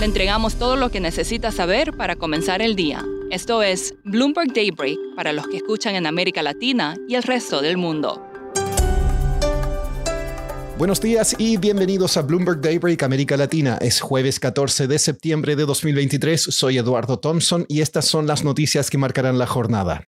Le entregamos todo lo que necesita saber para comenzar el día. Esto es Bloomberg Daybreak para los que escuchan en América Latina y el resto del mundo. Buenos días y bienvenidos a Bloomberg Daybreak América Latina. Es jueves 14 de septiembre de 2023. Soy Eduardo Thompson y estas son las noticias que marcarán la jornada.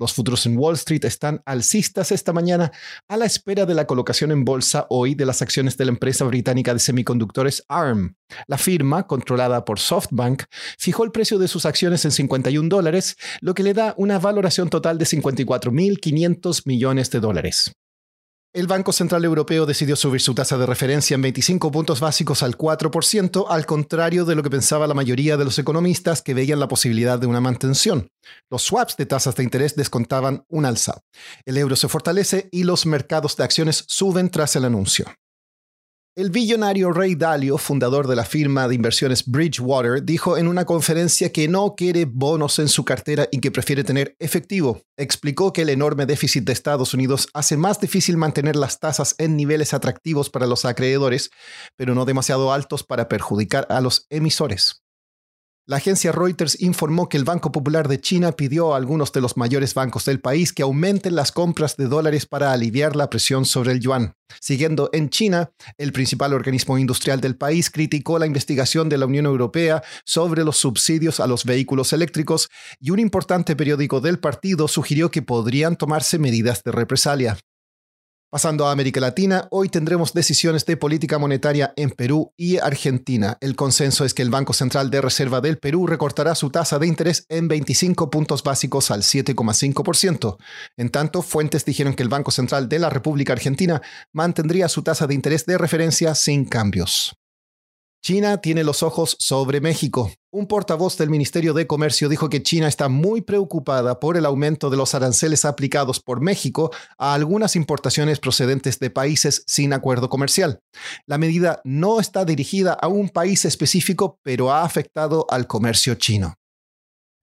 Los futuros en Wall Street están alcistas esta mañana a la espera de la colocación en bolsa hoy de las acciones de la empresa británica de semiconductores ARM. La firma, controlada por SoftBank, fijó el precio de sus acciones en 51 dólares, lo que le da una valoración total de 54.500 millones de dólares. El Banco Central Europeo decidió subir su tasa de referencia en 25 puntos básicos al 4%, al contrario de lo que pensaba la mayoría de los economistas que veían la posibilidad de una mantención. Los swaps de tasas de interés descontaban un alza. El euro se fortalece y los mercados de acciones suben tras el anuncio. El billonario Ray Dalio, fundador de la firma de inversiones Bridgewater, dijo en una conferencia que no quiere bonos en su cartera y que prefiere tener efectivo. Explicó que el enorme déficit de Estados Unidos hace más difícil mantener las tasas en niveles atractivos para los acreedores, pero no demasiado altos para perjudicar a los emisores. La agencia Reuters informó que el Banco Popular de China pidió a algunos de los mayores bancos del país que aumenten las compras de dólares para aliviar la presión sobre el yuan. Siguiendo en China, el principal organismo industrial del país criticó la investigación de la Unión Europea sobre los subsidios a los vehículos eléctricos y un importante periódico del partido sugirió que podrían tomarse medidas de represalia. Pasando a América Latina, hoy tendremos decisiones de política monetaria en Perú y Argentina. El consenso es que el Banco Central de Reserva del Perú recortará su tasa de interés en 25 puntos básicos al 7,5%. En tanto, fuentes dijeron que el Banco Central de la República Argentina mantendría su tasa de interés de referencia sin cambios. China tiene los ojos sobre México. Un portavoz del Ministerio de Comercio dijo que China está muy preocupada por el aumento de los aranceles aplicados por México a algunas importaciones procedentes de países sin acuerdo comercial. La medida no está dirigida a un país específico, pero ha afectado al comercio chino.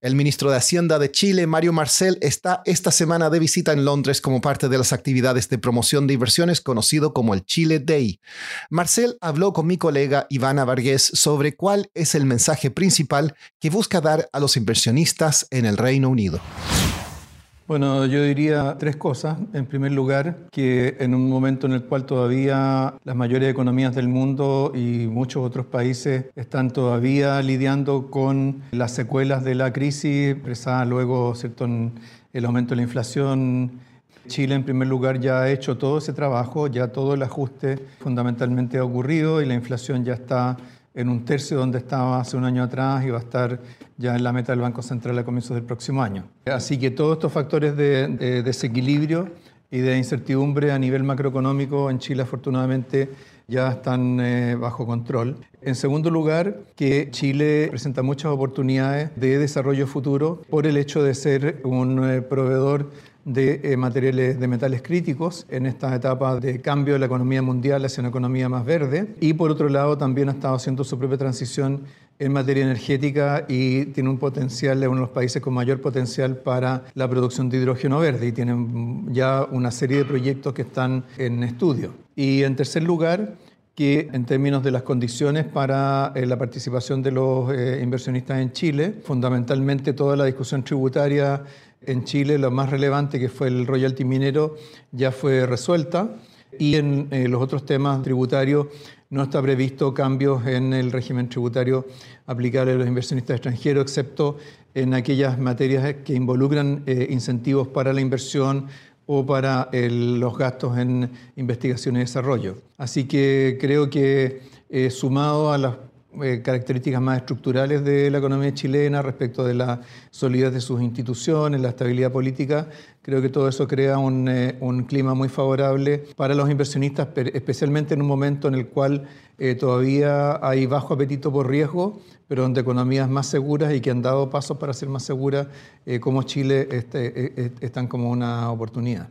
El ministro de Hacienda de Chile, Mario Marcel, está esta semana de visita en Londres como parte de las actividades de promoción de inversiones conocido como el Chile Day. Marcel habló con mi colega Ivana Vargués sobre cuál es el mensaje principal que busca dar a los inversionistas en el Reino Unido. Bueno, yo diría tres cosas. En primer lugar, que en un momento en el cual todavía las mayores economías del mundo y muchos otros países están todavía lidiando con las secuelas de la crisis, expresada luego ¿cierto? el aumento de la inflación, Chile, en primer lugar, ya ha hecho todo ese trabajo, ya todo el ajuste fundamentalmente ha ocurrido y la inflación ya está en un tercio donde estaba hace un año atrás y va a estar ya en la meta del Banco Central a comienzos del próximo año. Así que todos estos factores de, desequilibrio y de incertidumbre a nivel macroeconómico en Chile afortunadamente ya están eh, bajo control. En segundo lugar, que Chile presenta muchas oportunidades de desarrollo futuro por el hecho de ser un eh, proveedor de eh, materiales de metales críticos en esta etapa de cambio de la economía mundial hacia una economía más verde y por otro lado también ha estado haciendo su propia transición en materia energética y tiene un potencial, es uno de los países con mayor potencial para la producción de hidrógeno verde y tienen ya una serie de proyectos que están en estudio. Y en tercer lugar, que en términos de las condiciones para eh, la participación de los eh, inversionistas en Chile, fundamentalmente toda la discusión tributaria en Chile, lo más relevante que fue el royalty minero, ya fue resuelta y en eh, los otros temas tributarios no está previsto cambios en el régimen tributario aplicable a los inversionistas extranjeros, excepto en aquellas materias que involucran eh, incentivos para la inversión o para los gastos en investigación y desarrollo. Así que creo que eh, sumado a las eh, características más estructurales de la economía chilena respecto de la solidez de sus instituciones, la estabilidad política. Creo que todo eso crea un, eh, un clima muy favorable para los inversionistas, especialmente en un momento en el cual eh, todavía hay bajo apetito por riesgo, pero donde economías más seguras y que han dado pasos para ser más seguras, como Chile, este, están como una oportunidad.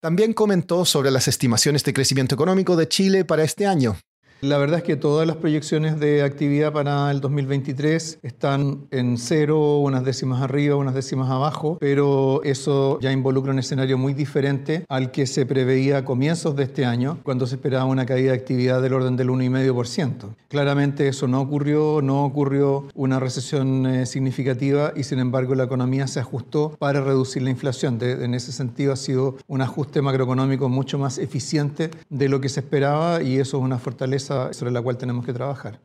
También comentó sobre las estimaciones de crecimiento económico de Chile para este año. La verdad es que todas las proyecciones de actividad para el 2023 están en cero, unas décimas arriba, unas décimas abajo, pero eso ya involucra un escenario muy diferente al que se preveía a comienzos de este año, cuando se esperaba una caída de actividad del orden del 1,5%. Claramente eso no ocurrió, no ocurrió una recesión eh, significativa y sin embargo la economía se ajustó para reducir la inflación. en ese sentido ha sido un ajuste macroeconómico mucho más eficiente de lo que se esperaba y eso es una fortaleza sobre la cual tenemos que trabajar.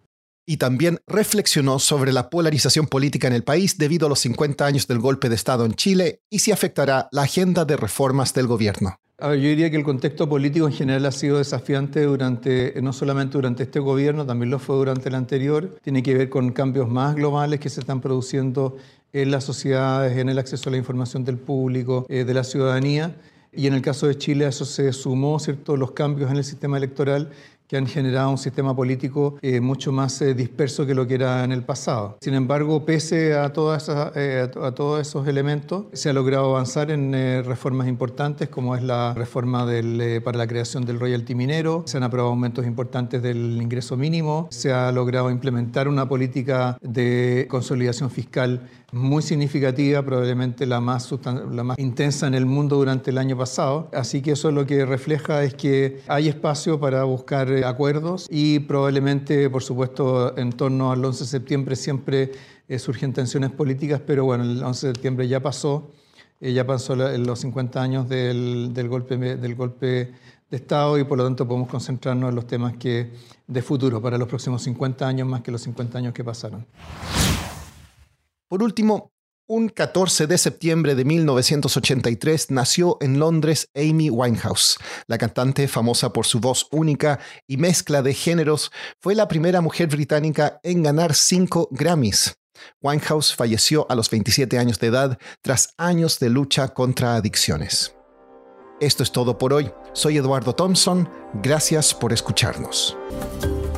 Y también reflexionó sobre la polarización política en el país debido a los 50 años del golpe de Estado en Chile y si afectará la agenda de reformas del gobierno. yo diría que el contexto político en general ha sido desafiante durante, no solamente durante este gobierno, también lo fue durante el anterior. Tiene que ver con cambios más globales que se están produciendo en las sociedades, en el acceso a la información del público, eh, de la ciudadanía. Y en el caso de Chile a eso se sumó ¿cierto? los cambios en el sistema electoral que han generado un sistema político eh, mucho más eh, disperso que lo que era en el pasado. Sin embargo, pese a, todas eh, a todos esos elementos, se ha logrado avanzar en reformas importantes, como es la reforma para la creación del royalty minero, se han aprobado aumentos importantes del ingreso mínimo, se ha logrado implementar una política de consolidación fiscal muy significativa, probablemente la más, la intensa en el mundo durante el año pasado. Así que eso lo que refleja es que hay espacio para buscar eh, acuerdos y probablemente, por supuesto, en torno al 11 de septiembre siempre eh, surgen tensiones políticas, pero bueno, el 11 de septiembre ya pasó, eh, ya pasó los 50 años del, del, golpe, del golpe de Estado y por lo tanto podemos concentrarnos en los temas que de futuro, para los próximos 50 años más que los 50 años que pasaron. Por último, un 14 de septiembre de 1983 nació en Londres Amy Winehouse. La cantante, famosa por su voz única y mezcla de géneros, fue la primera mujer británica en ganar cinco Grammys. Winehouse falleció a los 27 años de edad tras años de lucha contra adicciones. Esto es todo por hoy. Soy Eduardo Thompson. Gracias por escucharnos.